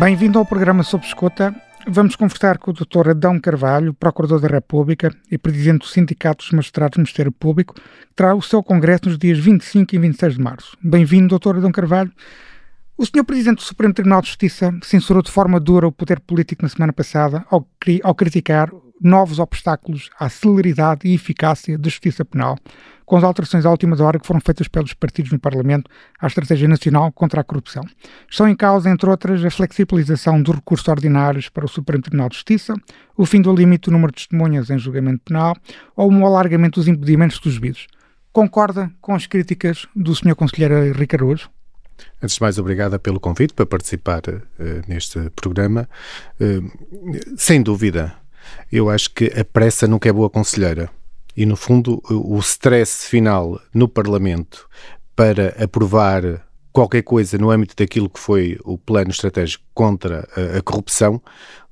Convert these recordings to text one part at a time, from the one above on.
Bem-vindo ao programa Sob Escuta. Vamos conversar com o Dr. Adão Carvalho, Procurador da República e Presidente do Sindicato dos Magistrados do Ministério Público, que terá o seu congresso nos dias 25 e 26 de março. Bem-vindo, Dr. Adão Carvalho. O Sr. Presidente do Supremo Tribunal de Justiça censurou de forma dura o poder político na semana passada ao, ao criticar novos obstáculos à celeridade e eficácia da justiça penal, com as alterações à última hora que foram feitas pelos partidos no Parlamento à Estratégia Nacional contra a Corrupção. Estão em causa, entre outras, a flexibilização dos recursos ordinários para o Supremo Tribunal de Justiça, o fim do limite do número de testemunhas em julgamento penal ou um alargamento dos impedimentos dos juízes. Concorda com as críticas do Sr. Conselheiro Henrique Araújo? Antes de mais, obrigada pelo convite para participar uh, neste programa. Uh, sem dúvida, eu acho que a pressa nunca é boa conselheira. E, no fundo, o stress final no Parlamento para aprovar qualquer coisa no âmbito daquilo que foi o plano estratégico contra a, a corrupção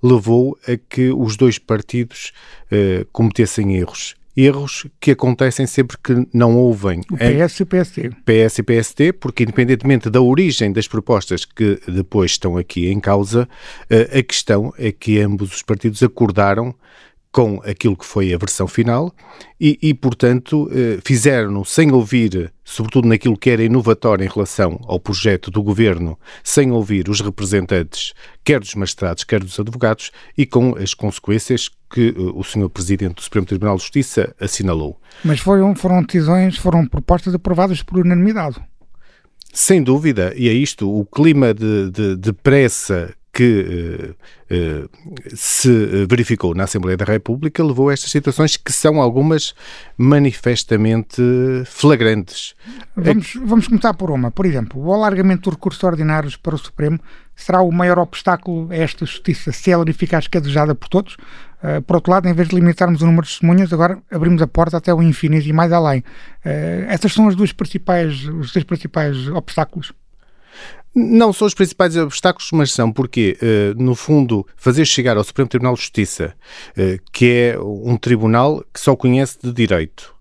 levou a que os dois partidos uh, cometessem erros erros que acontecem sempre que não ouvem. O PS e o PST. PS e PST, porque independentemente da origem das propostas que depois estão aqui em causa, eh, a questão é que ambos os partidos acordaram com aquilo que foi a versão final e, e portanto, eh, fizeram sem ouvir, sobretudo naquilo que era inovatório em relação ao projeto do governo, sem ouvir os representantes, quer dos magistrados, quer dos advogados, e com as consequências que eh, o Sr. Presidente do Supremo Tribunal de Justiça assinalou. Mas foram, foram decisões, foram propostas aprovadas por unanimidade. Sem dúvida, e é isto, o clima de, de, de pressa que uh, se verificou na Assembleia da República levou a estas situações que são algumas manifestamente flagrantes. Vamos, vamos começar por uma. Por exemplo, o alargamento dos recursos ordinários para o Supremo será o maior obstáculo a esta justiça célere e eficaz que é por todos? Uh, por outro lado, em vez de limitarmos o número de testemunhas, agora abrimos a porta até o infinito e mais além. Uh, essas são as duas principais, os dois principais obstáculos. Não são os principais obstáculos, mas são. Porque, eh, no fundo, fazer chegar ao Supremo Tribunal de Justiça, eh, que é um tribunal que só conhece de direito,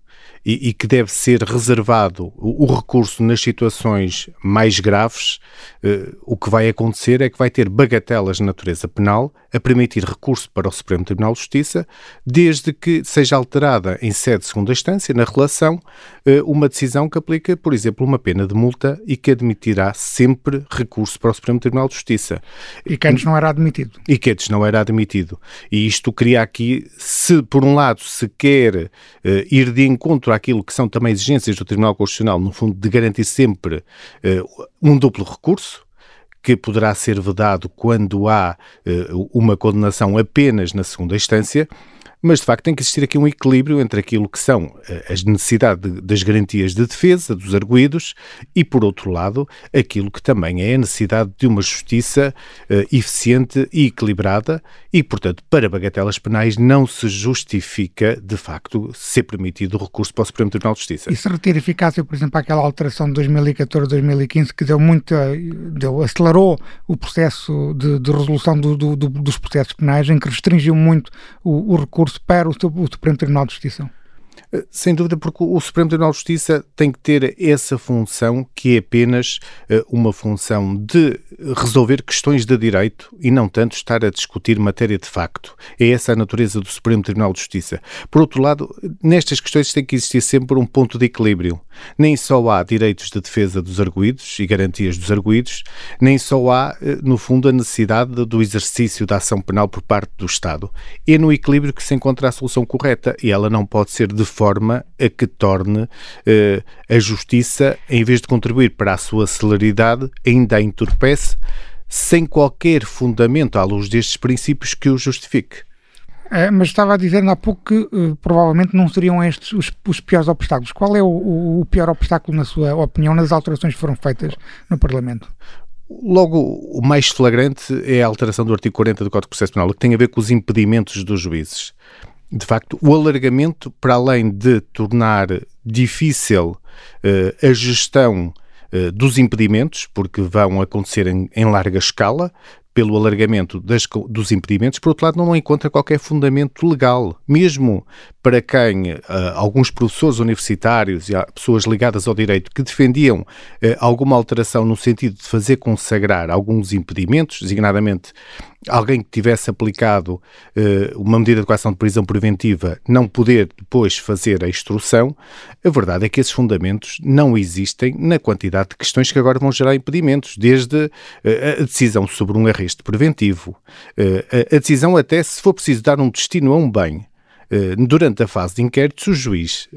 e, e, que deve ser reservado o, o, recurso nas situações mais graves, eh, o que vai acontecer é que vai ter bagatelas de natureza penal a permitir recurso para o Supremo Tribunal de Justiça, desde que seja alterada em sede de segunda instância, na relação, eh, uma decisão que aplica, por exemplo, uma pena de multa e que admitirá sempre recurso para o Supremo Tribunal de Justiça. E que antes não era admitido. E que antes não era admitido. E isto cria aqui, se por um lado se quer eh, ir de encontro àquilo que são também exigências do Tribunal Constitucional, no fundo, de garantir sempre um duplo recurso, que poderá ser vedado quando há uh, uma condenação apenas na segunda instância, mas de facto tem que existir aqui um equilíbrio entre aquilo que são eh, as necessidades das garantias de defesa dos arguídos e, por outro lado, aquilo que também é a necessidade de uma justiça uh, eficiente e equilibrada e, portanto, para bagatelas penais não se justifica, de facto, ser permitido o recurso para o Supremo Tribunal de Justiça. E se retira eficácia, por exemplo, aquela alteração de 2014-2015 que deu muito, deu, acelerou o processo de, de resolução do, do, dos processos penais, em que restringiu muito o, o recurso recurso para o, o Supremo Tribunal de Justiça? Sem dúvida, porque o Supremo Tribunal de Justiça tem que ter essa função que é apenas uh, uma função de resolver questões de direito e não tanto estar a discutir matéria de facto. É essa a natureza do Supremo Tribunal de Justiça. Por outro lado, nestas questões tem que existir sempre um ponto de equilíbrio. Nem só há direitos de defesa dos arguídos e garantias dos arguídos, nem só há, uh, no fundo, a necessidade do exercício da ação penal por parte do Estado. É no equilíbrio que se encontra a solução correta e ela não pode ser de forma a que torne eh, a justiça, em vez de contribuir para a sua celeridade, ainda a entorpece, sem qualquer fundamento à luz destes princípios que o justifique. É, mas estava a dizer há pouco que uh, provavelmente não seriam estes os, os piores obstáculos. Qual é o, o, o, pior obstáculo, na sua opinião, nas alterações que foram feitas no Parlamento? Logo, o mais flagrante é a alteração do artigo 40 do Código de Processo Penal, que tem a ver com os impedimentos dos juízes de facto, o alargamento, para além de tornar difícil uh, a gestão uh, dos impedimentos, porque vão acontecer em, em larga escala, pelo alargamento das, dos impedimentos, por outro lado, não encontra qualquer fundamento legal, mesmo para quem uh, alguns professores universitários e pessoas ligadas ao direito que defendiam uh, alguma alteração no sentido de fazer consagrar alguns impedimentos, designadamente alguém que tivesse aplicado uh, uma medida de coação de prisão preventiva não poder depois fazer a instrução, a verdade é que esses fundamentos não existem na quantidade de questões que agora vão gerar impedimentos, desde a decisão sobre um arresto preventivo, uh, a decisão até se for preciso dar um destino a um bem. Durante a fase de inquérito, se o juiz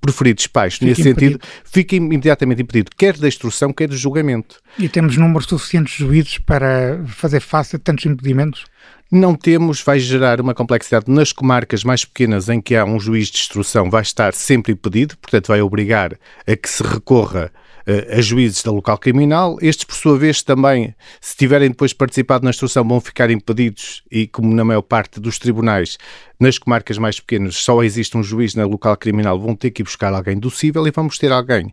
preferido despacho nesse sentido, fica imediatamente impedido, quer da instrução, quer do julgamento. E temos números suficientes de juízes para fazer face a tantos impedimentos? Não temos, vai gerar uma complexidade nas comarcas mais pequenas em que há um juiz de instrução, vai estar sempre impedido, portanto vai obrigar a que se recorra a juízes da local criminal. Estes, por sua vez, também, se tiverem depois participado na instrução, vão ficar impedidos e, como na maior parte dos tribunais, nas comarcas mais pequenas, só existe um juiz na local criminal, vão ter que ir buscar alguém do cível e vamos ter alguém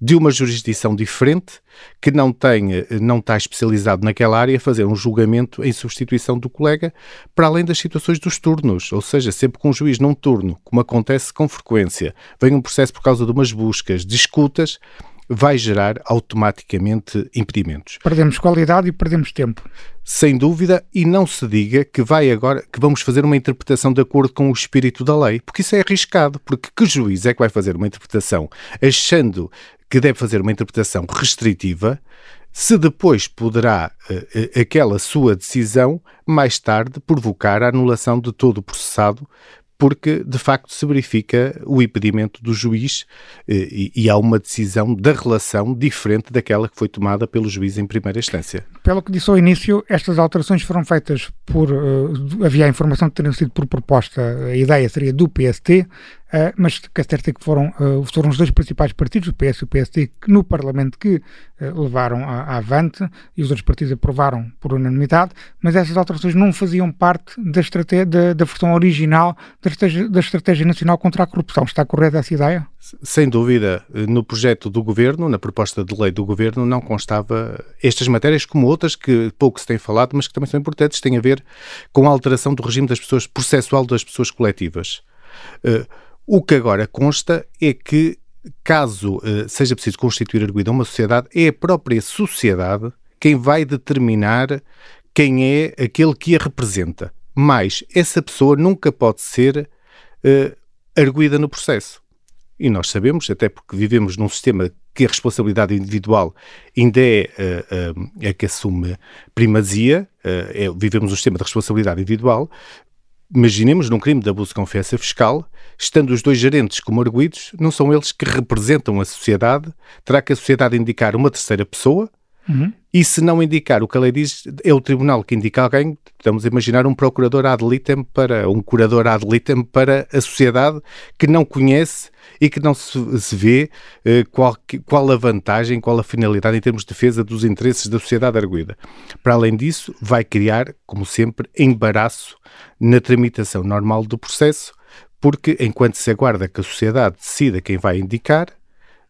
de uma jurisdição diferente que não tem, não está especializado naquela área, fazer um julgamento em substituição do colega, para além das situações dos turnos, ou seja, sempre com um juiz num turno, como acontece com frequência, vem um processo por causa de umas buscas, discutas, vai gerar automaticamente impedimentos. Perdemos qualidade e perdemos tempo. Sem dúvida, e não se diga que vai agora que vamos fazer uma interpretação de acordo com o espírito da lei, porque isso é arriscado, porque que juiz é que vai fazer uma interpretação achando que deve fazer uma interpretação restritiva, se depois poderá uh, aquela sua decisão mais tarde provocar a anulação de todo o processado porque de facto se verifica o impedimento do juiz eh, e, e, há uma decisão da relação diferente daquela que foi tomada pelo juiz em primeira instância. Pelo que disse ao início, estas alterações foram feitas por. Uh, havia a informação de terem sido por proposta, a ideia seria do PST, Uh, mas que é certo é que foram, uh, foram os dois principais partidos, o PS e o PSD, que no Parlamento que uh, levaram a, avante e os outros partidos aprovaram por unanimidade, mas essas alterações não faziam parte da, da, da versão original da estratégia, da estratégia Nacional contra a Corrupção. Está correta essa ideia? Sem dúvida, no projeto do Governo, na proposta de lei do Governo, não constava estas matérias, como outras que pouco se tem falado, mas que também são importantes, têm a ver com a alteração do regime das pessoas, processual das pessoas coletivas. Uh, o que agora consta é que, caso uh, seja preciso constituir arguida uma sociedade, é a própria sociedade quem vai determinar quem é aquele que a representa. Mas essa pessoa nunca pode ser uh, arguída no processo. E nós sabemos, até porque vivemos num sistema que a responsabilidade individual ainda é uh, uh, a que assume primazia, uh, é, vivemos um sistema de responsabilidade individual, Imaginemos num crime de abuso de confiança fiscal, estando os dois gerentes como arguídos, não são eles que representam a sociedade, terá que a sociedade indicar uma terceira pessoa, uhum. e se não indicar o que a lei diz, é o tribunal que indica alguém, estamos a imaginar um procurador ad litem para, um curador ad litem para a sociedade que não conhece e que não se, se vê eh, qual, qual a vantagem, qual a finalidade em termos de defesa dos interesses da sociedade arguída. Para além disso, vai criar, como sempre, embaraço na tramitação normal do processo, porque enquanto se aguarda que a sociedade decida quem vai indicar,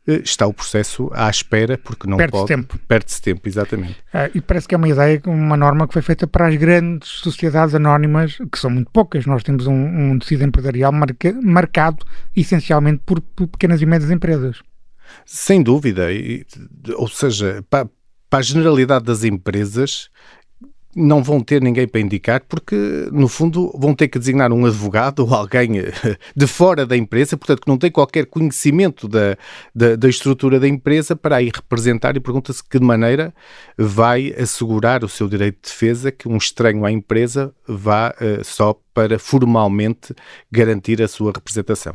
está o processo à espera, porque não perde pode... tempo. Perde-se tempo, exatamente. Ah, e parece que é uma ideia, uma norma que foi feita para as grandes sociedades anónimas, que são muito poucas. Nós temos um, um tecido empresarial marca, marcado essencialmente por, por, pequenas e médias empresas. Sem dúvida. E, ou seja, para, para a generalidade das empresas, não vão ter ninguém para indicar porque, no fundo, vão ter que designar um advogado ou alguém eh, de fora da empresa, portanto, que não tem qualquer conhecimento da, da, da estrutura da empresa para aí representar e pergunta-se que maneira vai assegurar o seu direito de defesa que um estranho à empresa vá uh, só para formalmente garantir a sua representação.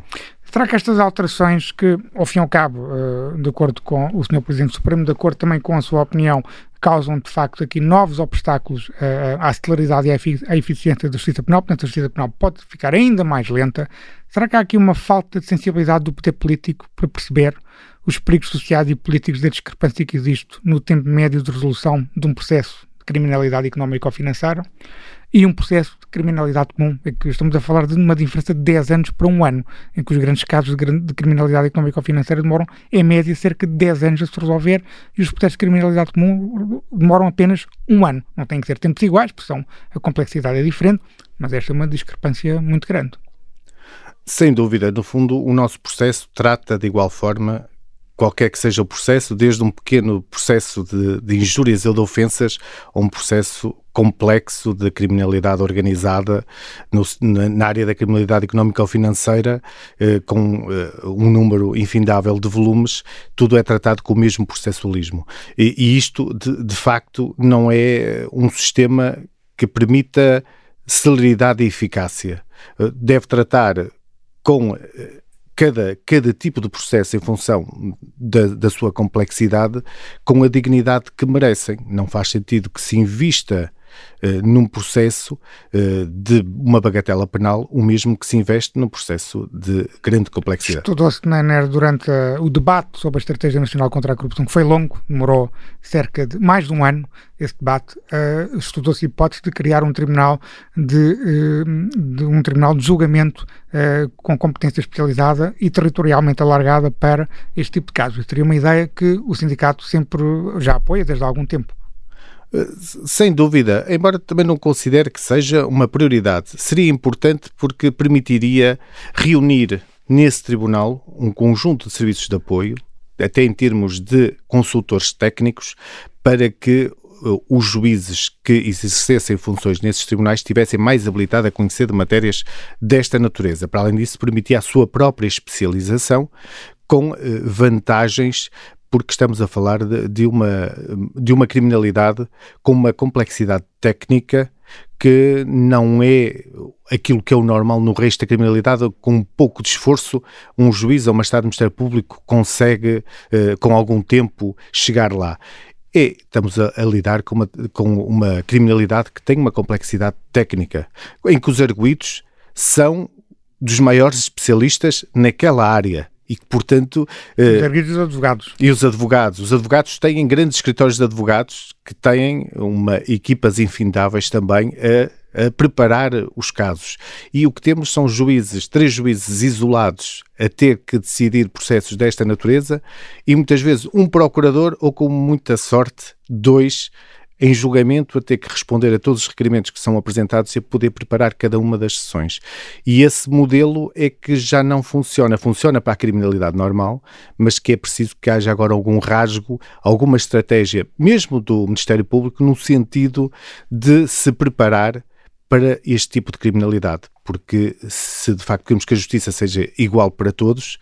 Será que estas alterações que, ao fim e ao cabo, uh, de acordo com o Sr. Presidente Supremo, de acordo também com a sua opinião, causam de facto aqui novos obstáculos uh, à celeridade e à, eficiência da justiça penal, portanto a justiça penal pode ficar ainda mais lenta. Será que há aqui uma falta de sensibilidade do poder político para perceber os perigos sociais e políticos da discrepância que existe no tempo médio de resolução de um processo de criminalidade económica ou financeira? E um processo de criminalidade comum, em que estamos a falar de uma diferença de 10 anos para um ano, em que os grandes casos de, de criminalidade económica ou financeira demoram, em média, cerca de 10 anos a se resolver e os processos de criminalidade comum demoram apenas um ano. Não têm que ser tempos iguais, porque são, a complexidade é diferente, mas esta é uma discrepância muito grande. Sem dúvida, no fundo, o nosso processo trata de igual forma qualquer que seja o processo, desde um pequeno processo de, de injúrias ou de ofensas a um processo complexo de criminalidade organizada no, na área da criminalidade económica ou financeira, eh, com eh, um número infindável de volumes, tudo é tratado com o mesmo processualismo. E, e isto, de, de facto, não é um sistema que permita celeridade e eficácia. Eh, deve tratar com eh, cada, cada tipo de processo em função da, da sua complexidade com a dignidade que merecem. Não faz sentido que se invista num processo uh, de uma bagatela penal o mesmo que se investe num processo de grande complexidade. Estudou-se durante uh, o debate sobre a Estratégia Nacional contra a Corrupção, que foi longo, demorou cerca de mais de um ano esse debate, estudou-se a hipótese de criar um tribunal de, de um tribunal de julgamento com competência especializada e territorialmente alargada para este tipo de casos. Seria uma ideia que o sindicato sempre já apoia desde há algum tempo. Sem dúvida, embora também não considere que seja uma prioridade, seria importante porque permitiria reunir nesse tribunal um conjunto de serviços de apoio, até em termos de consultores técnicos, para que uh, os juízes que exercessem funções nesses tribunais estivessem mais habilitados a conhecer de matérias desta natureza. Para além disso, permitia a sua própria especialização com uh, vantagens porque estamos a falar de, de, uma, de uma criminalidade com uma complexidade técnica que não é aquilo que é o normal no resto da criminalidade, com um pouco de esforço, um juiz ou uma Estado Ministério Público consegue, eh, com algum tempo, chegar lá. E estamos a, a lidar com uma, com uma criminalidade que tem uma complexidade técnica, em que os arguídos são dos maiores especialistas naquela área e que, portanto... Eh, os advogados. E os advogados. Os advogados têm grandes escritórios de advogados que têm uma equipas infindáveis também a, a, preparar os casos. E o que temos são juízes, três juízes isolados a ter que decidir processos desta natureza e muitas vezes um procurador ou, com muita sorte, dois em julgamento a ter que responder a todos os requerimentos que são apresentados e a poder preparar cada uma das sessões. E esse modelo é que já não funciona. Funciona para a criminalidade normal, mas que é preciso que haja agora algum rasgo, alguma estratégia, mesmo do Ministério Público, no sentido de se preparar para este tipo de criminalidade. Porque se de facto queremos que a justiça seja igual para todos,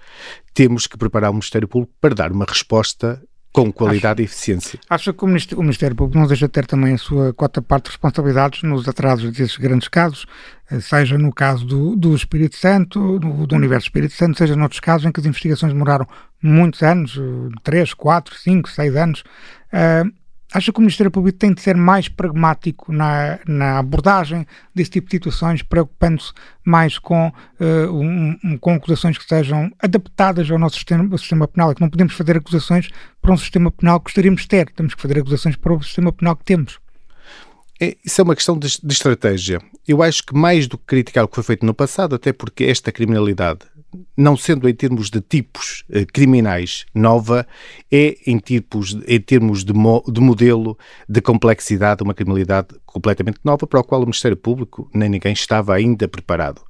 temos que preparar o Ministério Público para dar uma resposta com qualidade acho, e eficiência. Acha que o Ministério, o Ministério, Público não deixa de ter também a sua cota parte de responsabilidades nos atrasos desses grandes casos, eh, seja no caso do, do Espírito Santo, do, do Universo Espírito Santo, seja noutros casos em que as investigações demoraram muitos anos, 3, 4, 5, 6 anos. Uh, Acha que o Ministério Público tem de ser mais pragmático na, na abordagem desse tipo de situações, preocupando-se mais com, uh, um, um, com acusações que sejam adaptadas ao nosso sistema, sistema penal? É que não podemos fazer acusações para um sistema penal que gostaríamos de ter, temos que fazer acusações para o sistema penal que temos. É, isso é uma questão de, de, estratégia. Eu acho que mais do que criticar o que foi feito no passado, até porque esta criminalidade não sendo em termos de tipos eh, criminais nova, é em, tipos, em termos de, mo, de modelo de complexidade, uma criminalidade completamente nova para o qual o Ministério Público nem ninguém estava ainda preparado.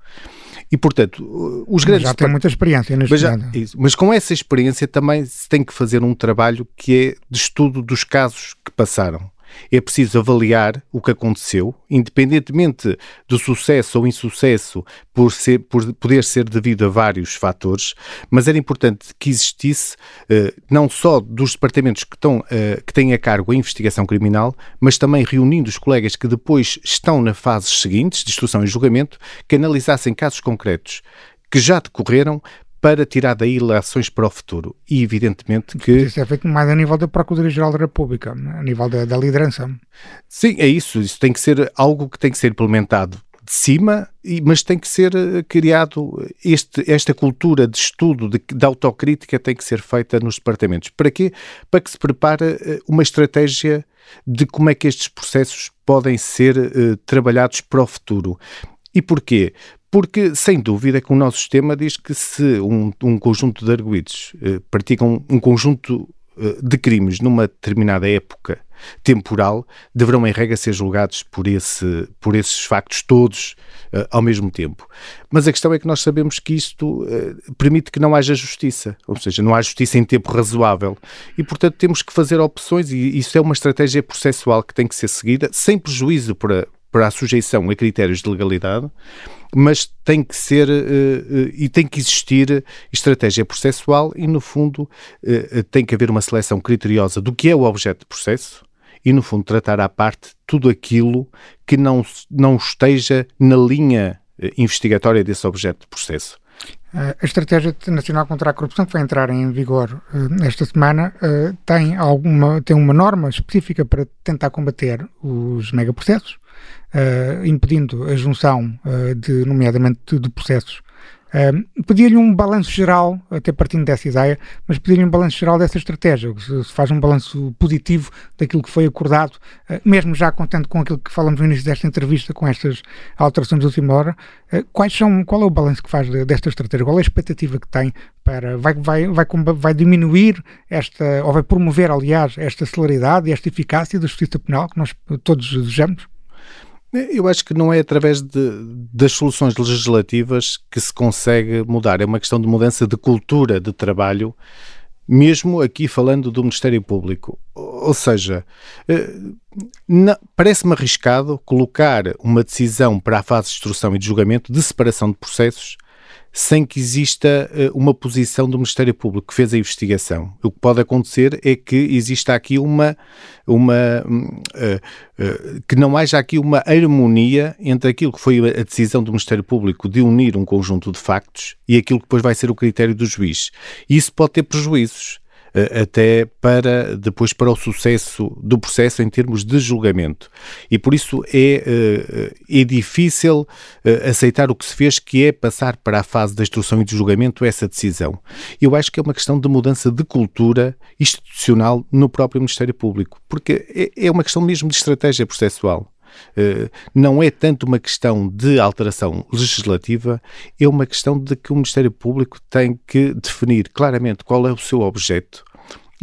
E, portanto, os grandes... Mas já tem muita experiência neste mas, já, isso, mas com essa experiência também se tem que fazer um trabalho que é de estudo dos casos que passaram. É preciso avaliar o que aconteceu, independentemente do sucesso ou insucesso por, ser, por poder ser devido a vários fatores, mas era importante que existisse eh, não só dos departamentos que, estão, eh, que têm a cargo a investigação criminal, mas também reunindo os colegas que depois estão na fases seguintes de instrução e julgamento, que analisassem casos concretos que já decorreram para tirar daí lações para o futuro. E evidentemente que. Isso é feito mais a nível da Procuradoria-Geral da República, a nível da, da, liderança. Sim, é isso. Isso tem que ser algo que tem que ser implementado de cima, mas tem que ser eh, criado este, esta cultura de estudo, de, de autocrítica tem que ser feita nos departamentos. Para quê? Para que se prepare eh, uma estratégia de como é que estes processos podem ser uh, trabalhados para o futuro. E porquê? Porque, sem dúvida, que o nosso sistema diz que se um, um conjunto de arguídos eh, praticam um conjunto uh, de crimes numa determinada época temporal deverão, em regra, ser julgados por, esse, por esses factos todos uh, ao mesmo tempo. Mas a questão é que nós sabemos que isto permite que não haja justiça, ou seja, não há justiça em tempo razoável. E, portanto, temos que fazer opções, e isso é uma estratégia processual que tem que ser seguida, sem prejuízo para, para a sujeição a critérios de legalidade, mas tem que ser uh, uh, e tem que existir estratégia processual e, no fundo, uh, tem que haver uma seleção criteriosa do que é o objeto de processo e, no fundo, tratar à parte tudo aquilo que não, não esteja na linha eh, investigatória desse objeto de processo. A Estratégia Nacional contra a Corrupção, que vai entrar em vigor uh, esta semana, uh, tem, alguma, tem uma norma específica para tentar combater os megaprocessos, uh, impedindo a junção, de, nomeadamente, de processos Uh, Pedia-lhe um balanço geral, até partindo dessa ideia, mas pedia-lhe um balanço geral dessa estratégia, se, se faz um balanço positivo daquilo que foi acordado, uh, mesmo já contente com aquilo que falamos no início desta entrevista, com estas alterações de última hora, uh, quais são, qual é o balanço que faz de, desta estratégia? Qual é a expectativa que tem para, vai, vai, vai, vai diminuir esta, ou vai promover, aliás, esta celeridade e esta eficácia da justiça penal que nós todos desejamos? Eu acho que não é através de, das soluções legislativas que se consegue mudar. É uma questão de mudança de cultura de trabalho, mesmo aqui falando do Ministério Público. Ou seja, eh, parece-me arriscado colocar uma decisão para a fase de instrução e de julgamento de separação de processos sem que exista uh, uma posição do Ministério Público que fez a investigação. O que pode acontecer é que exista aqui uma, uma uh, uh, que não haja aqui uma harmonia entre aquilo que foi a decisão do Ministério Público de unir um conjunto de factos e aquilo que depois vai ser o critério do juiz. Isso pode ter prejuízos. Eh, até para depois para o sucesso do processo em termos de julgamento. E por isso é, eh, é difícil eh, aceitar o que se fez, que é passar para a fase da instrução e de julgamento essa decisão. Eu acho que é uma questão de mudança de cultura institucional no próprio Ministério Público, porque é, é uma questão mesmo de estratégia processual. Eh, não é tanto uma questão de alteração legislativa, é uma questão de que o Ministério Público tem que definir claramente qual é o seu objeto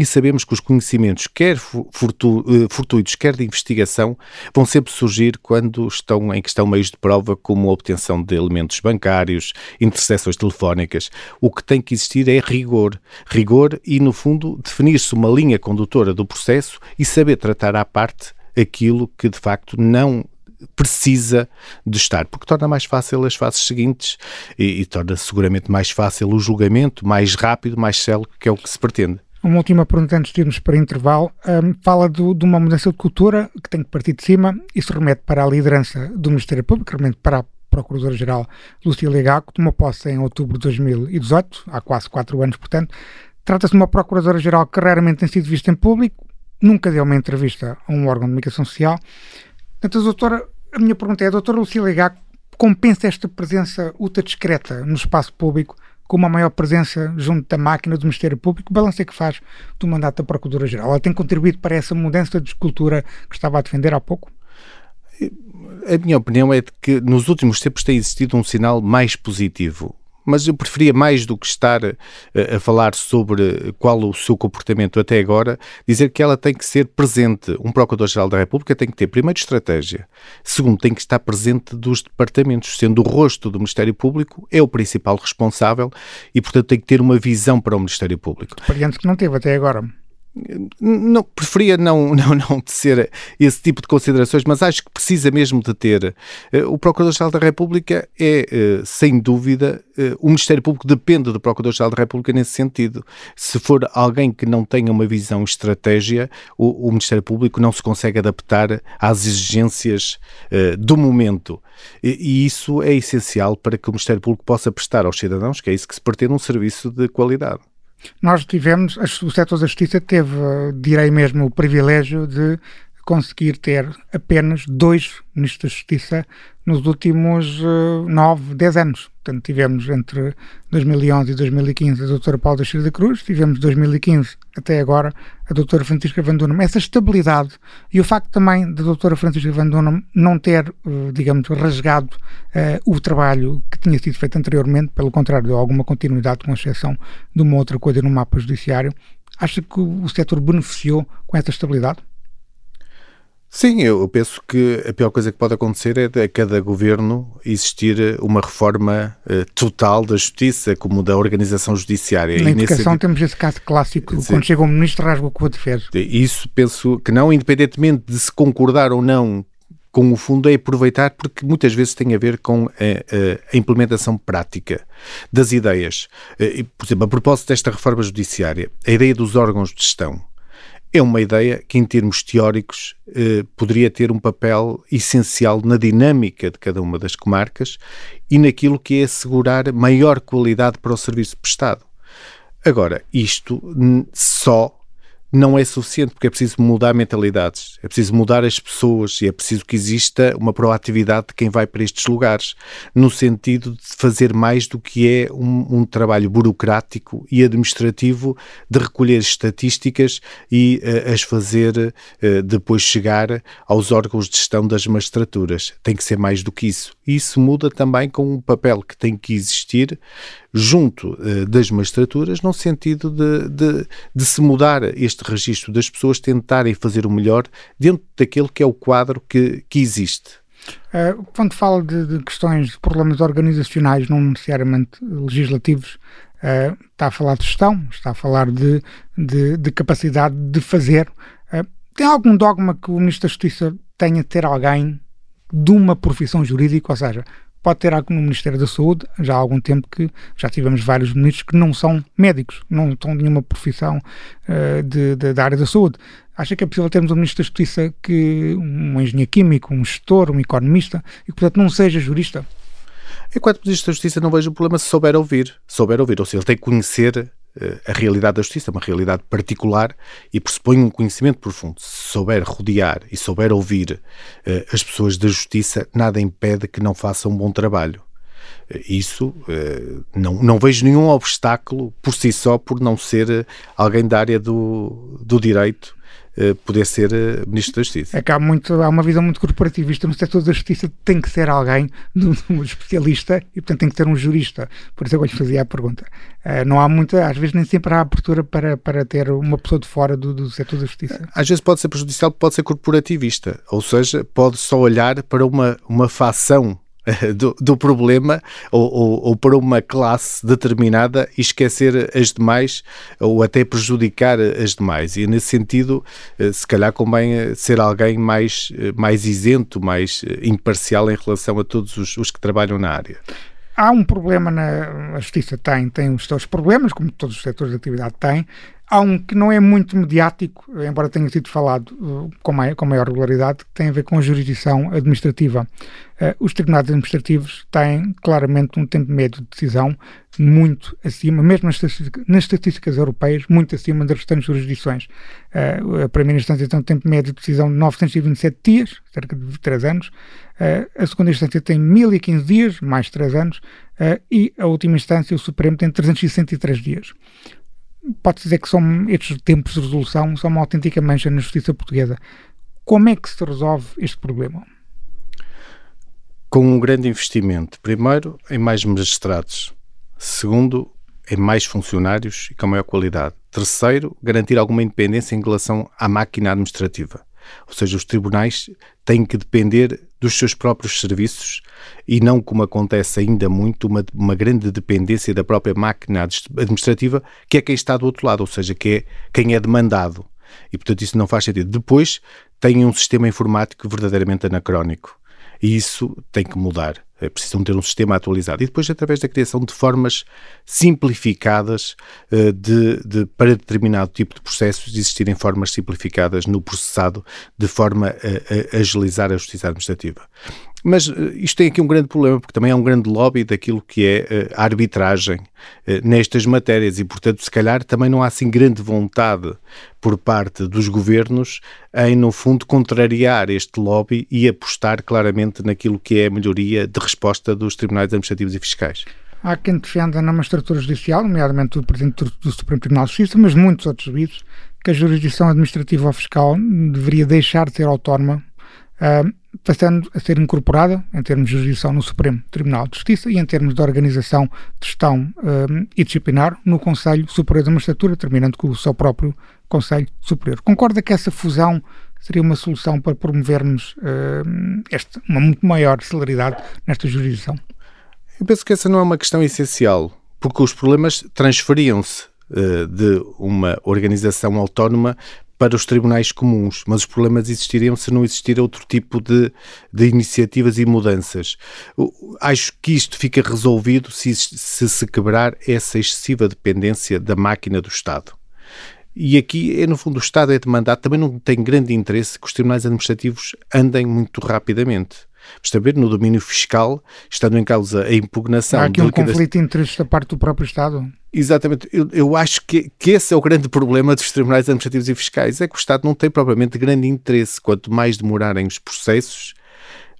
e sabemos que os conhecimentos, quer eh, fortuitos, quer de investigação, vão sempre surgir quando estão em questão meios de prova, como a obtenção de elementos bancários, interseções telefónicas. O que tem que existir é rigor. Rigor e, no fundo, definir-se uma linha condutora do processo e saber tratar à parte aquilo que de facto não precisa de estar, porque torna mais fácil as fases seguintes e, e torna seguramente mais fácil o julgamento, mais rápido, mais célebre, que é o que se pretende. Uma última pergunta antes de irmos para intervalo. Um, fala do, de uma mudança de cultura que tem que partir de cima. Isso remete para a liderança do Ministério Público, remete para a Procuradora-Geral Lucília Gago, que tomou posse em outubro de 2018, há quase quatro anos, portanto. Trata-se de uma Procuradora-Geral que raramente tem sido vista em público, nunca deu uma entrevista a um órgão de comunicação social. Portanto, a doutora, a minha pergunta é, a doutora Lucília Gago compensa esta presença ultra discreta no espaço público com uma maior presença junto da máquina do Ministério Público? Que balanço é que faz do mandato da Procuradora-Geral? Ela tem contribuído para essa mudança de escultura que estava a defender há pouco? A minha opinião é de que nos últimos tempos tem existido um sinal mais positivo mas eu preferia mais do que estar a, eh, a, falar sobre qual o seu comportamento até agora, dizer que ela tem que ser presente. Um Procurador-Geral da República tem que ter, primeiro, estratégia, segundo, tem que estar presente dos departamentos, sendo o rosto do Ministério Público, é o principal responsável e, portanto, tem que ter uma visão para o Ministério Público. Variante que não teve até agora. Não, preferia não, não, não tecer esse tipo de considerações, mas acho que precisa mesmo de ter. Eh, o Procurador-Geral da República é, eh, sem dúvida, eh, o Ministério Público depende do Procurador-Geral da República nesse sentido. Se for alguém que não tenha uma visão estratégia, o, o Ministério Público não se consegue adaptar às exigências do momento. E, e isso é essencial para que o Ministério Público possa prestar aos cidadãos, que é isso que se pretende, um serviço de qualidade. Nós tivemos, o setor da justiça teve, direi mesmo, o privilégio de conseguir ter apenas dois ministros da Justiça nos últimos uh, 9, 10 anos. Portanto, tivemos entre 2011 e 2015 a doutora Paula da Silva Cruz, tivemos 2015 até agora a doutora Francisca Van. Essa estabilidade e o facto também da doutora Francisca Van não ter, uh, digamos, rasgado uh, o trabalho que tinha sido feito anteriormente, pelo contrário, deu alguma continuidade, com exceção de uma outra coisa no mapa judiciário, Acha que o setor beneficiou com essa estabilidade? Sim, eu penso que a pior coisa que pode acontecer é a cada governo existir uma reforma uh, total da justiça, como da organização judiciária. Na educação nesse... temos esse caso clássico, Sim. quando chega um ministro rasga o que o fez. Isso penso que não, independentemente de se concordar ou não com o fundo, é aproveitar porque muitas vezes tem a ver com a, a, implementação prática das ideias. Uh, por exemplo, a propósito desta reforma judiciária, a ideia dos órgãos de gestão é uma ideia que, em termos teóricos, eh, poderia ter um papel essencial na dinâmica de cada uma das comarcas e naquilo que é assegurar maior qualidade para o serviço prestado. Agora, isto só não é suficiente, porque é preciso mudar mentalidades, é preciso mudar as pessoas e é preciso que exista uma proatividade de quem vai para estes lugares, no sentido de fazer mais do que é um, um trabalho burocrático e administrativo de recolher estatísticas e uh, as fazer uh, depois chegar aos órgãos de gestão das magistraturas. Tem que ser mais do que isso. E isso muda também com um papel que tem que existir junto uh, das magistraturas, no sentido de, de, de, se mudar este registro das pessoas tentarem fazer o melhor dentro daquele que é o quadro que, que existe. Uh, quando fala de, de, questões de problemas organizacionais, não necessariamente legislativos, uh, está a falar de gestão, está a falar de, de, de capacidade de fazer. Uh, tem algum dogma que o Ministro da Justiça tenha de ter alguém de uma profissão jurídica, ou seja, pode ter algo no Ministério da Saúde, já há algum tempo que já tivemos vários ministros que não são médicos, não estão nenhuma profissão uh, de, de, da área da saúde. Acha que é possível termos um Ministro da Justiça que um engenheiro químico, um gestor, um economista e que, portanto, não seja jurista? Enquanto Ministro da Justiça não vejo o problema se souber ouvir, souber ouvir, ou seja, ele tem que conhecer a realidade da justiça, uma realidade particular e pressupõe um conhecimento profundo. Se souber rodear e souber ouvir uh, as pessoas da justiça, nada impede que não faça um bom trabalho. Uh, isso uh, não, não vejo nenhum obstáculo por si só por não ser alguém da área do, do direito eh, poder ser eh, Ministro da Justiça. É que há, muito, há uma visão muito corporativista no setor da Justiça, tem que ser alguém, um especialista, e portanto tem que ter um jurista. Por isso eu lhe fazia a pergunta. Uh, não há muita, às vezes nem sempre há abertura para, para ter uma pessoa de fora do, do setor da Justiça. Às vezes pode ser prejudicial, pode ser corporativista, ou seja, pode só olhar para uma, uma facção do, do problema ou, ou, ou, para uma classe determinada e esquecer as demais ou até prejudicar as demais. E nesse sentido, eh, se calhar convém eh, ser alguém mais, eh, mais isento, mais imparcial em relação a todos os, os que trabalham na área há um problema na a justiça tem tem os seus problemas como todos os setores de atividade têm Há um que não é muito mediático, embora tenha sido falado uh, com, maior, com maior regularidade, que tem a ver com a jurisdição administrativa. Uh, os tribunais administrativos têm claramente um tempo médio de decisão muito acima, mesmo nas, nas estatísticas europeias, muito acima das restantes jurisdições. Uh, a primeira instância tem um tempo médio de decisão de 927 dias, cerca de 3 anos. Uh, a segunda instância tem 1015 dias, mais 3 anos. Uh, e a última instância, o Supremo, tem 363 dias pode dizer que são estes tempos de resolução são uma autêntica mancha na justiça portuguesa. Como é que se resolve este problema? Com um grande investimento. Primeiro, em mais magistrados. Segundo, em mais funcionários e com maior qualidade. Terceiro, garantir alguma independência em relação à máquina administrativa. Ou seja, os tribunais têm que depender dos seus próprios serviços e não, como acontece ainda muito, uma, uma grande dependência da própria máquina administrativa, que é quem está do outro lado, ou seja, que é quem é demandado. E, portanto, isso não faz sentido. Depois, tem um sistema informático verdadeiramente anacrónico. E isso tem que mudar. É precisam ter um sistema atualizado. E depois, através da criação de formas simplificadas uh, de, de, para determinado tipo de processos, existirem formas simplificadas no processado, de forma a, a agilizar a justiça administrativa. Mas uh, isto tem aqui um grande problema, porque também é um grande lobby daquilo que é a arbitragem nestas matérias e, portanto, se calhar também não há assim grande vontade por parte dos governos em, no fundo, contrariar este lobby e apostar claramente naquilo que é a melhoria de resposta dos tribunais administrativos e fiscais. Há quem defenda na magistratura judicial, nomeadamente o Presidente do Supremo Tribunal de Justiça, mas muitos outros juízes, que a jurisdição administrativa ou fiscal deveria deixar de ser autónoma uh, passando a ser incorporada, em termos de jurisdição, no Supremo Tribunal de Justiça e em termos de organização gestão um, e disciplinar no Conselho Superior da Magistratura, terminando com o seu próprio Conselho Superior. Concorda que essa fusão seria uma solução para promovermos uh, este, uma muito maior celeridade nesta jurisdição? Eu penso que essa não é uma questão essencial, porque os problemas transferiam-se uh, de uma organização autónoma para os tribunais comuns, mas os problemas existiriam se não existir outro tipo de, de iniciativas e mudanças. Acho que isto fica resolvido se, se se quebrar essa excessiva dependência da máquina do Estado. E aqui, é, no fundo, o Estado é demandado, também não tem grande interesse que os tribunais administrativos andem muito rapidamente. Basta ver, no domínio fiscal, estando em causa a impugnação... Há aqui um liquidação... conflito de interesses da parte do próprio Estado. Exatamente. Eu, eu acho que, que esse é o grande problema dos tribunais administrativos e fiscais, é que o Estado não tem propriamente grande interesse. Quanto mais demorarem os processos,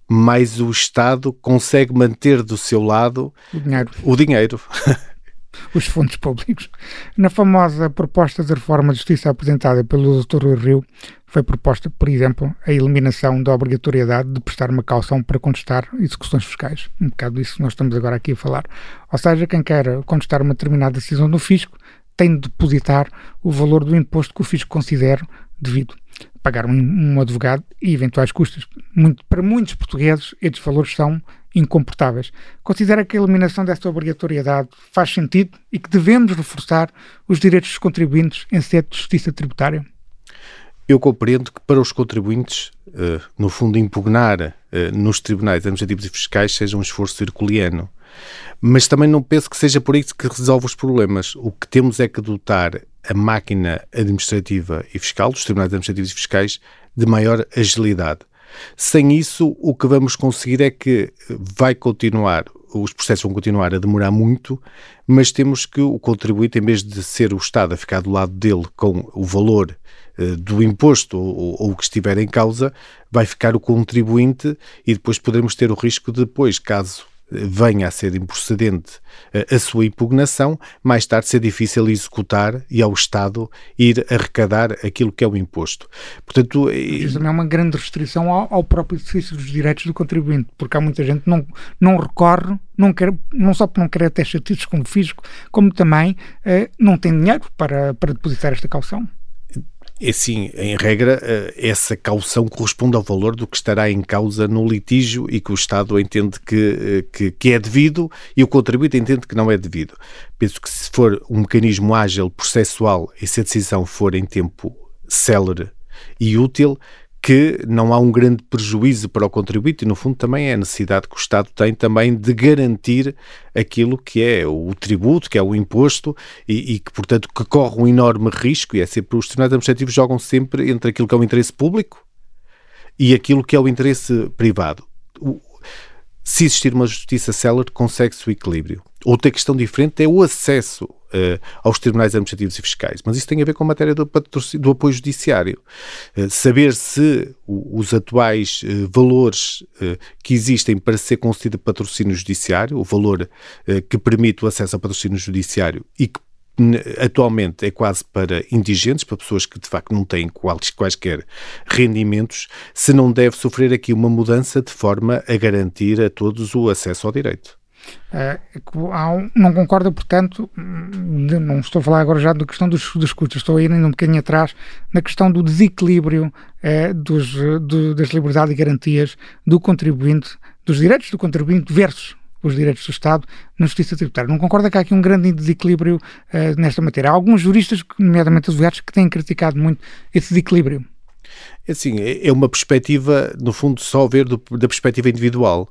mais o Estado consegue manter do seu lado o dinheiro. O dinheiro. os fundos públicos. Na famosa proposta de reforma de justiça apresentada pelo Dr. Rio, foi proposta, por exemplo, a eliminação da obrigatoriedade de prestar uma caução para contestar execuções fiscais. Um bocado disso nós estamos agora aqui a falar. Ou seja, quem quer contestar uma determinada decisão do fisco tem de depositar o valor do imposto que o fisco considera devido. Pagar um, um advogado e eventuais custos. Muito, para muitos portugueses, estes valores são incomportáveis. Considera que a eliminação desta obrigatoriedade faz sentido e que devemos reforçar os direitos dos contribuintes em sede de justiça tributária? Eu compreendo que para os contribuintes, uh, no fundo, impugnar uh, nos tribunais administrativos e fiscais seja um esforço herculeano. Mas também não penso que seja por isso que resolve os problemas. O que temos é que dotar a máquina administrativa e fiscal, dos tribunais administrativos e fiscais, de maior agilidade. Sem isso, o que vamos conseguir é que vai continuar, os processos vão continuar a demorar muito, mas temos que o contribuinte, em vez de ser o Estado a ficar do lado dele com o valor eh, do imposto ou, o que estiver em causa, vai ficar o contribuinte e depois poderemos ter o risco de depois, caso venha a ser improcedente eh, a sua impugnação, mais tarde ser difícil executar e ao Estado ir arrecadar aquilo que é o imposto. Portanto, isso também é uma grande restrição ao, ao, próprio exercício dos direitos do contribuinte, porque há muita gente que não, não recorre, não, quer, não só por não querer ter chatices como fisco, como também eh, não tem dinheiro para, para depositar esta caução. É sim, em regra, eh, essa caução corresponde ao valor do que estará em causa no litígio e que o Estado entende que, eh, que, que, é devido e o contribuinte entende que não é devido. Penso que se for um mecanismo ágil, processual e se a decisão for em tempo célere e útil, que não há um grande prejuízo para o contribuinte e, no fundo, também é a necessidade que o Estado tem também de garantir aquilo que é o tributo, que é o imposto e, e que, portanto, que corre um enorme risco e é sempre, os tribunais administrativos jogam sempre entre aquilo que é o interesse público e aquilo que é o interesse privado. O, se existir uma justiça célere, consegue-se o equilíbrio. Outra questão diferente é o acesso uh, aos tribunais administrativos e fiscais, mas isso tem a ver com a matéria do, do apoio judiciário. Uh, saber se os atuais uh, valores que existem para ser concedido patrocínio judiciário, o valor que permite o acesso ao patrocínio judiciário e que atualmente é quase para indigentes, para pessoas que de facto não têm quaisquer rendimentos, se não deve sofrer aqui uma mudança de forma a garantir a todos o acesso ao direito. Uh, não concorda, portanto, não estou a falar agora já da questão dos, dos custos, estou a ir ainda um bocadinho atrás na questão do desequilíbrio uh, dos, do, das liberdades e garantias do contribuinte, dos direitos do contribuinte versus os direitos do Estado na justiça tributária. Não concorda que há aqui um grande desequilíbrio uh, nesta matéria? Há alguns juristas, nomeadamente advogados, que têm criticado muito esse desequilíbrio. É assim, é, é uma perspectiva, no fundo, só ver do, da perspectiva individual.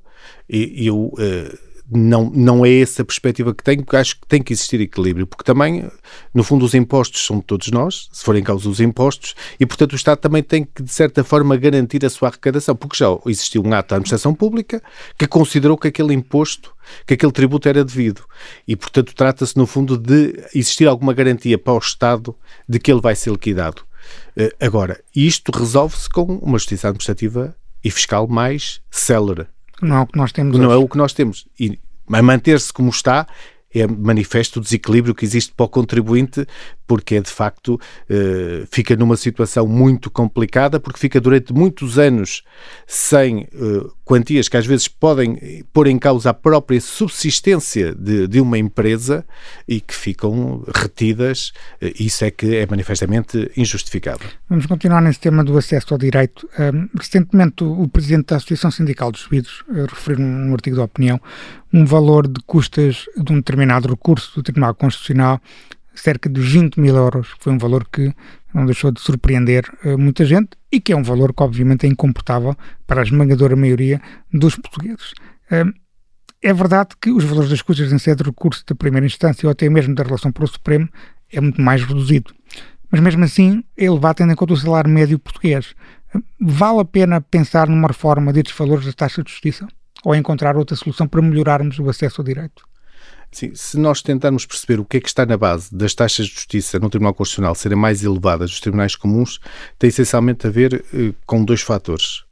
E eu uh, não, não é essa a perspectiva que tenho, porque acho que tem que existir equilíbrio, porque também, no fundo, os impostos são de todos nós, se forem causa os impostos, e portanto o Estado também tem que, de certa forma, garantir a sua arrecadação, porque já existiu um ato da administração pública que considerou que aquele imposto, que aquele tributo era devido, e portanto trata-se, no fundo, de existir alguma garantia para o Estado de que ele vai ser liquidado. Eh, agora, isto resolve-se com uma justiça administrativa e fiscal mais célere não é o que nós temos. Não hoje. é o que nós temos. E manter-se como está é manifesto o desequilíbrio que existe para o contribuinte porque de facto, uh, fica numa situação muito complicada, porque fica durante muitos anos sem uh, quantias que às vezes podem pôr em causa a própria subsistência de, de uma empresa e que ficam retidas. Isso é que é manifestamente injustificável. Vamos continuar nesse tema do acesso ao direito. recentemente, o, Presidente da Associação Sindical dos Juízes referiu num artigo de opinião um valor de custas de um determinado recurso do Tribunal Constitucional cerca de 20 mil euros. Foi um valor que não deixou de surpreender uh, muita gente e que é um valor que, obviamente, é incomportável para a esmagadora maioria dos portugueses. Uh, é verdade que os valores das custas em sede de recurso da primeira instância ou até mesmo da relação para o Supremo é muito mais reduzido. Mas mesmo assim é elevado tendo em conta o salário médio português. Uh, vale a pena pensar numa reforma destes valores da taxa de justiça? Ou encontrar outra solução para melhorarmos o acesso ao direito? Sim, se nós tentarmos perceber o que é que está na base das taxas de justiça no Tribunal Constitucional serem mais elevadas dos tribunais comuns, tem essencialmente a ver eh, com dois fatores.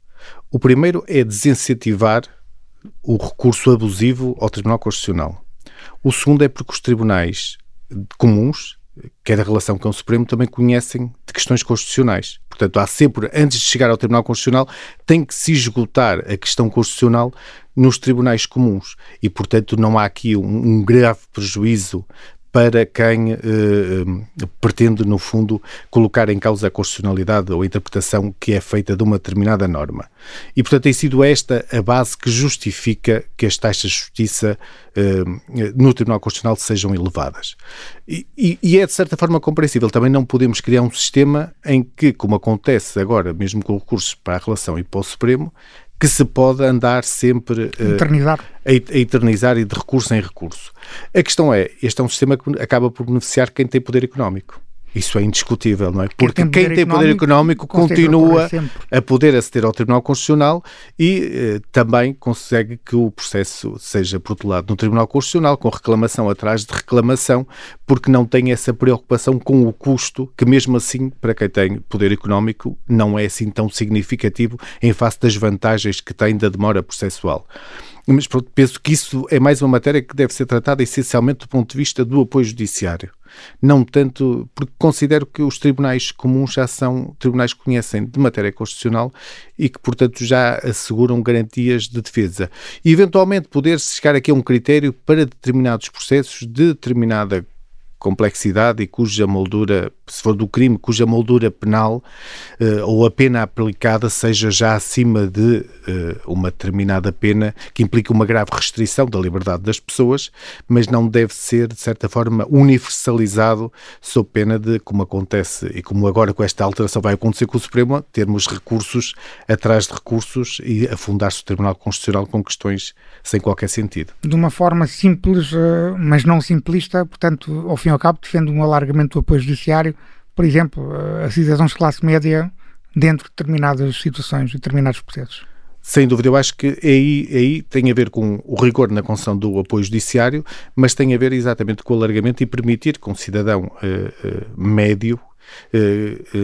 O primeiro é desincentivar o recurso abusivo ao Tribunal Constitucional. O segundo é porque os tribunais comuns, quer a relação com o Supremo, também conhecem de questões constitucionais. Portanto, há sempre, antes de chegar ao Tribunal Constitucional, tem que se esgotar a questão constitucional nos tribunais comuns e, portanto, não há aqui um, um grave prejuízo para quem eh, eh, pretende, no fundo, colocar em causa a constitucionalidade ou a interpretação que é feita de uma determinada norma. E, portanto, tem sido esta a base que justifica que as taxas de justiça eh, no Tribunal Constitucional sejam elevadas. E, e, e, é, de certa forma, compreensível. Também não podemos criar um sistema em que, como acontece agora, mesmo com recursos para a relação e para o Supremo, que se pode andar sempre eh, eternizar. A, a, eternizar e de recurso em recurso. A questão é, este é um sistema que acaba por beneficiar quem tem poder económico. Isso é indiscutível, não é? Porque quem tem, quem tem poder económico continua a poder aceder ao Tribunal Constitucional e eh, também consegue que o processo seja protelado no Tribunal Constitucional, com reclamação atrás de reclamação, porque não tem essa preocupação com o custo, que mesmo assim, para quem tem poder económico, não é assim tão significativo em face das vantagens que tem da demora processual. Mas pronto, penso que isso é mais uma matéria que deve ser tratada essencialmente do ponto de vista do apoio judiciário. Não tanto, porque considero que os tribunais comuns já são tribunais que conhecem de matéria constitucional e que, portanto, já asseguram garantias de defesa. E, eventualmente, poder-se chegar aqui a um critério para determinados processos de determinada complexidade e cuja moldura, se for do crime, cuja moldura penal uh, ou a pena aplicada seja já acima de uh, uma determinada pena que implica uma grave restrição da liberdade das pessoas, mas não deve ser, de certa forma, universalizado sob pena de, como acontece e como agora com esta alteração vai acontecer com o Supremo, termos recursos atrás de recursos e afundar-se o Tribunal Constitucional com questões sem qualquer sentido. De uma forma simples, uh, mas não simplista, portanto, ao fim e ao cabo, defende um alargamento do apoio judiciário, por exemplo, a cidadãos de classe média dentro de determinadas situações, determinados processos. Sem dúvida, eu acho que aí, aí tem a ver com o rigor na concessão do apoio judiciário, mas tem a ver exatamente com o alargamento e permitir que um cidadão médio eh, eh,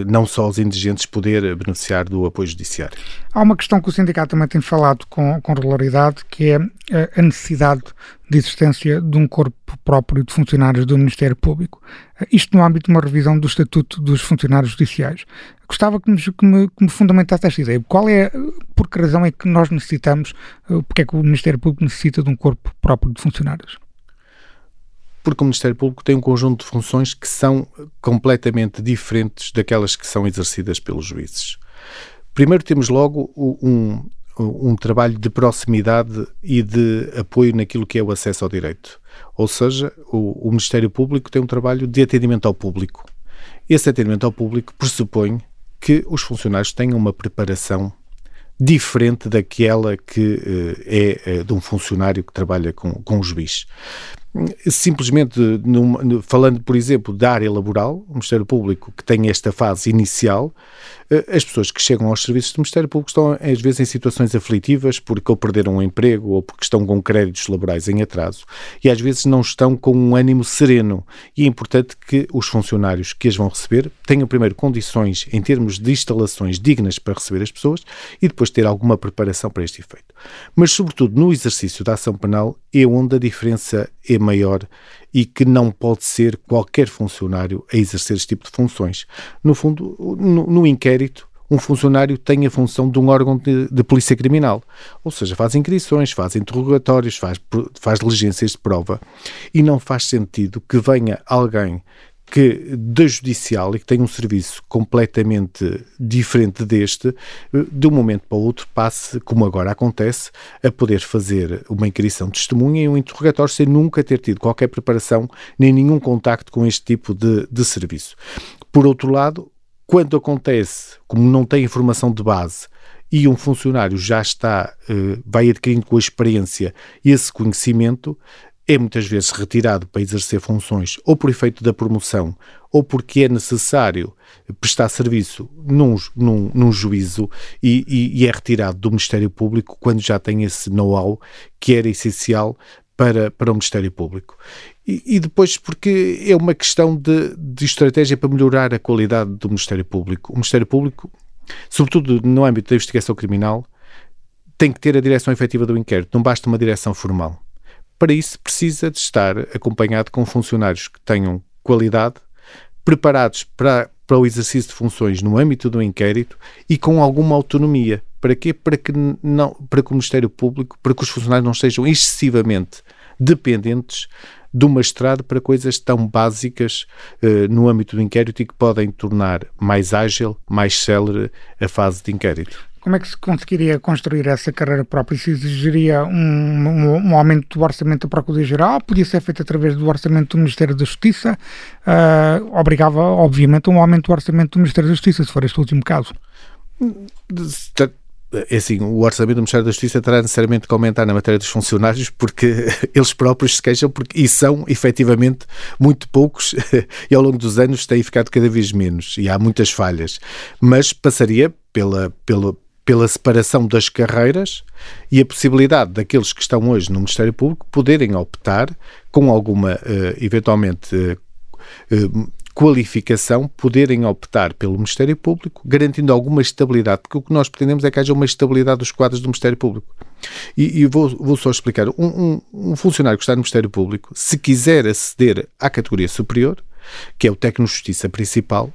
não só os indigentes poder beneficiar do apoio judiciário. Há uma questão que o sindicato também tem falado com, com regularidade, que é eh, a necessidade de existência de um corpo próprio de funcionários do Ministério Público. Isto no âmbito de uma revisão do Estatuto dos Funcionários Judiciais. Gostava que me, que me, que me fundamentasse esta ideia. Qual é, por que razão é que nós necessitamos, porque é que o Ministério Público necessita de um corpo próprio de funcionários? Porque o Ministério Público tem um conjunto de funções que são completamente diferentes daquelas que são exercidas pelos juízes. Primeiro temos logo um, um trabalho de proximidade e de apoio naquilo que é o acesso ao direito. Ou seja, o, o Ministério Público tem um trabalho de atendimento ao público. Esse atendimento ao público pressupõe que os funcionários tenham uma preparação diferente daquela que uh, é uh, de um funcionário que trabalha com, com o juiz simplesmente num, falando, por exemplo, da área laboral, o Ministério Público que tem esta fase inicial, as pessoas que chegam aos serviços do Ministério Público estão, às vezes, em situações aflitivas porque ou perderam um emprego ou porque estão com créditos laborais em atraso e às vezes não estão com um ânimo sereno. E é importante que os funcionários que as vão receber tenham primeiro condições em termos de instalações dignas para receber as pessoas e depois ter alguma preparação para este efeito. Mas, sobretudo, no exercício da ação penal é onde a diferença é maior e que não pode ser qualquer funcionário a exercer este tipo de funções. No fundo, no, no inquérito, um funcionário tem a função de um órgão de, de, polícia criminal. Ou seja, faz inquirições, faz interrogatórios, faz, faz diligências de prova. E não faz sentido que venha alguém que da judicial e que tem um serviço completamente diferente deste, de um momento para o outro passe, como agora acontece, a poder fazer uma inquirição de testemunha e um interrogatório sem nunca ter tido qualquer preparação nem nenhum contacto com este tipo de, de serviço. Por outro lado, quando acontece, como não tem informação de base, e um funcionário já está, eh, vai adquirindo com a experiência esse conhecimento, é muitas vezes retirado para exercer funções ou por efeito da promoção ou porque é necessário prestar serviço num, num, num juízo e, e, e, é retirado do Ministério Público quando já tem esse know-how que era essencial para, para o Ministério Público. E, e depois porque é uma questão de, de estratégia para melhorar a qualidade do Ministério Público. O Ministério Público, sobretudo no âmbito da investigação criminal, tem que ter a direção efetiva do inquérito, não basta uma direção formal. Para isso, precisa de estar acompanhado com funcionários que tenham qualidade, preparados para, para o exercício de funções no âmbito do inquérito e com alguma autonomia. Para quê? Para que, não, para que o Ministério Público, para que os funcionários não sejam excessivamente dependentes do magistrado para coisas tão básicas uh, no âmbito do inquérito e que podem tornar mais ágil, mais célere a fase de inquérito. Como é que se conseguiria construir essa carreira própria? Se exigiria um, um, um aumento do orçamento da Procuradoria-Geral? Podia ser feito através do orçamento do Ministério da Justiça? Uh, obrigava, obviamente, a um aumento do orçamento do Ministério da Justiça, se for este último caso. É assim, o orçamento do Ministério da Justiça terá necessariamente que aumentar na matéria dos funcionários porque eles próprios se queixam porque, e são efetivamente muito poucos e ao longo dos anos têm ficado cada vez menos e há muitas falhas. Mas passaria pela, pela, pela separação das carreiras e a possibilidade daqueles que estão hoje no Ministério Público poderem optar com alguma, uh, eventualmente, uh, uh, qualificação, poderem optar pelo Ministério Público, garantindo alguma estabilidade, porque o que nós pretendemos é que haja uma estabilidade dos quadros do Ministério Público. E, e vou, vou, só explicar. Um, um, um funcionário que está no Ministério Público, se quiser aceder à categoria superior, que é o técnico de justiça principal,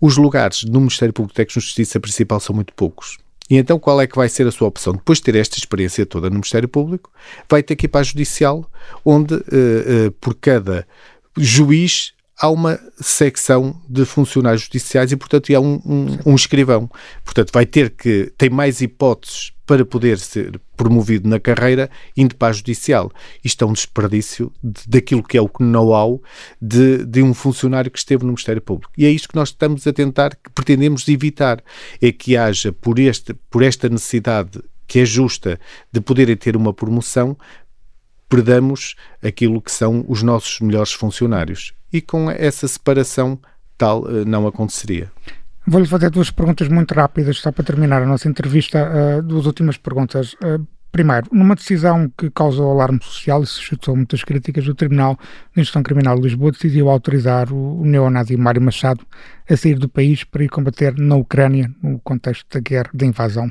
os lugares no Ministério Público de Justiça principal são muito poucos. E então qual é que vai ser a sua opção? Depois de ter esta experiência toda no Ministério Público, vai ter que ir para a Judicial, onde uh, uh, por cada juiz há uma secção de funcionários judiciais e, portanto, há um, um, um, escrivão. Portanto, vai ter que, tem mais hipóteses para poder ser promovido na carreira indo para a judicial. Isto é um desperdício de, daquilo que é o know-how de, de um funcionário que esteve no Ministério Público. E é isto que nós estamos a tentar, que pretendemos evitar, é que haja, por, este, por esta necessidade que é justa de poderem ter uma promoção, perdamos aquilo que são os nossos melhores funcionários. E com essa separação tal eh, não aconteceria. Vou-lhe fazer duas perguntas muito rápidas, só para terminar a nossa entrevista. Uh, duas últimas perguntas. Uh, primeiro, numa decisão que causou alarme social e suscitou muitas críticas, o Tribunal de Instrução Criminal de Lisboa decidiu autorizar o, neonazi Mário Machado a sair do país para ir combater na Ucrânia, no contexto da guerra, da invasão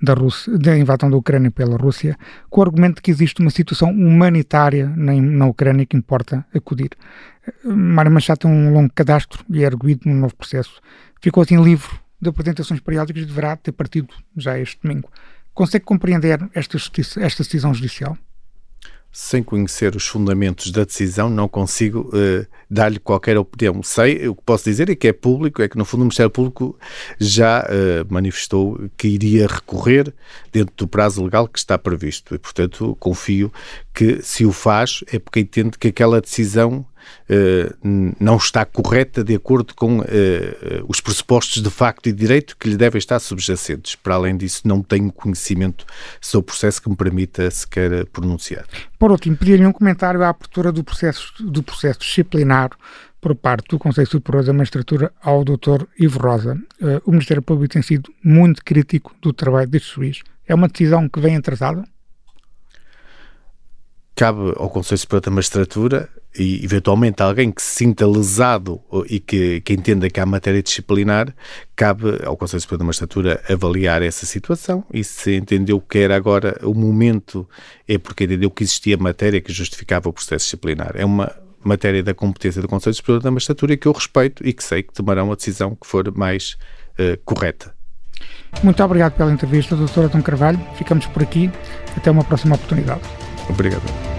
da, Rússia, da invasão da Ucrânia pela Rússia, com o argumento de que existe uma situação humanitária na, na Ucrânia que importa acudir. Mário Machado tem um longo cadastro e é arguído num novo processo ficou assim livre de apresentações periódicas e deverá ter partido já este domingo. Consegue compreender esta, justiça, esta decisão judicial? Sem conhecer os fundamentos da decisão, não consigo uh, dar-lhe qualquer opinião. Sei, o que posso dizer é que é público, é que no fundo o Ministério Público já uh, manifestou que iria recorrer dentro do prazo legal que está previsto. E, portanto, confio que se o faz é porque entende que aquela decisão não está correta de acordo com uh, os pressupostos de facto e direito que lhe devem estar subjacentes. Para além disso, não tenho conhecimento sobre o processo que me permita sequer pronunciar. Por último, pedir-lhe um comentário à abertura do processo, do processo disciplinar por parte do Conselho Superior da Magistratura ao Dr. Ivo Rosa. O Ministério Público tem sido muito crítico do trabalho deste juiz. É uma decisão que vem atrasada? Cabe ao Conselho Superior da Magistratura e eventualmente alguém que se sinta lesado e que, que entenda que há matéria disciplinar, cabe ao Conselho Superior da Magistratura avaliar essa situação e se entendeu que era agora o momento é porque entendeu que existia matéria que justificava o processo disciplinar. É uma matéria da competência do Conselho Superior da Magistratura que eu respeito e que sei que tomarão a decisão que for mais uh, correta. Muito obrigado pela entrevista, doutora Tom Carvalho. Ficamos por aqui. Até uma próxima oportunidade. Obrigado.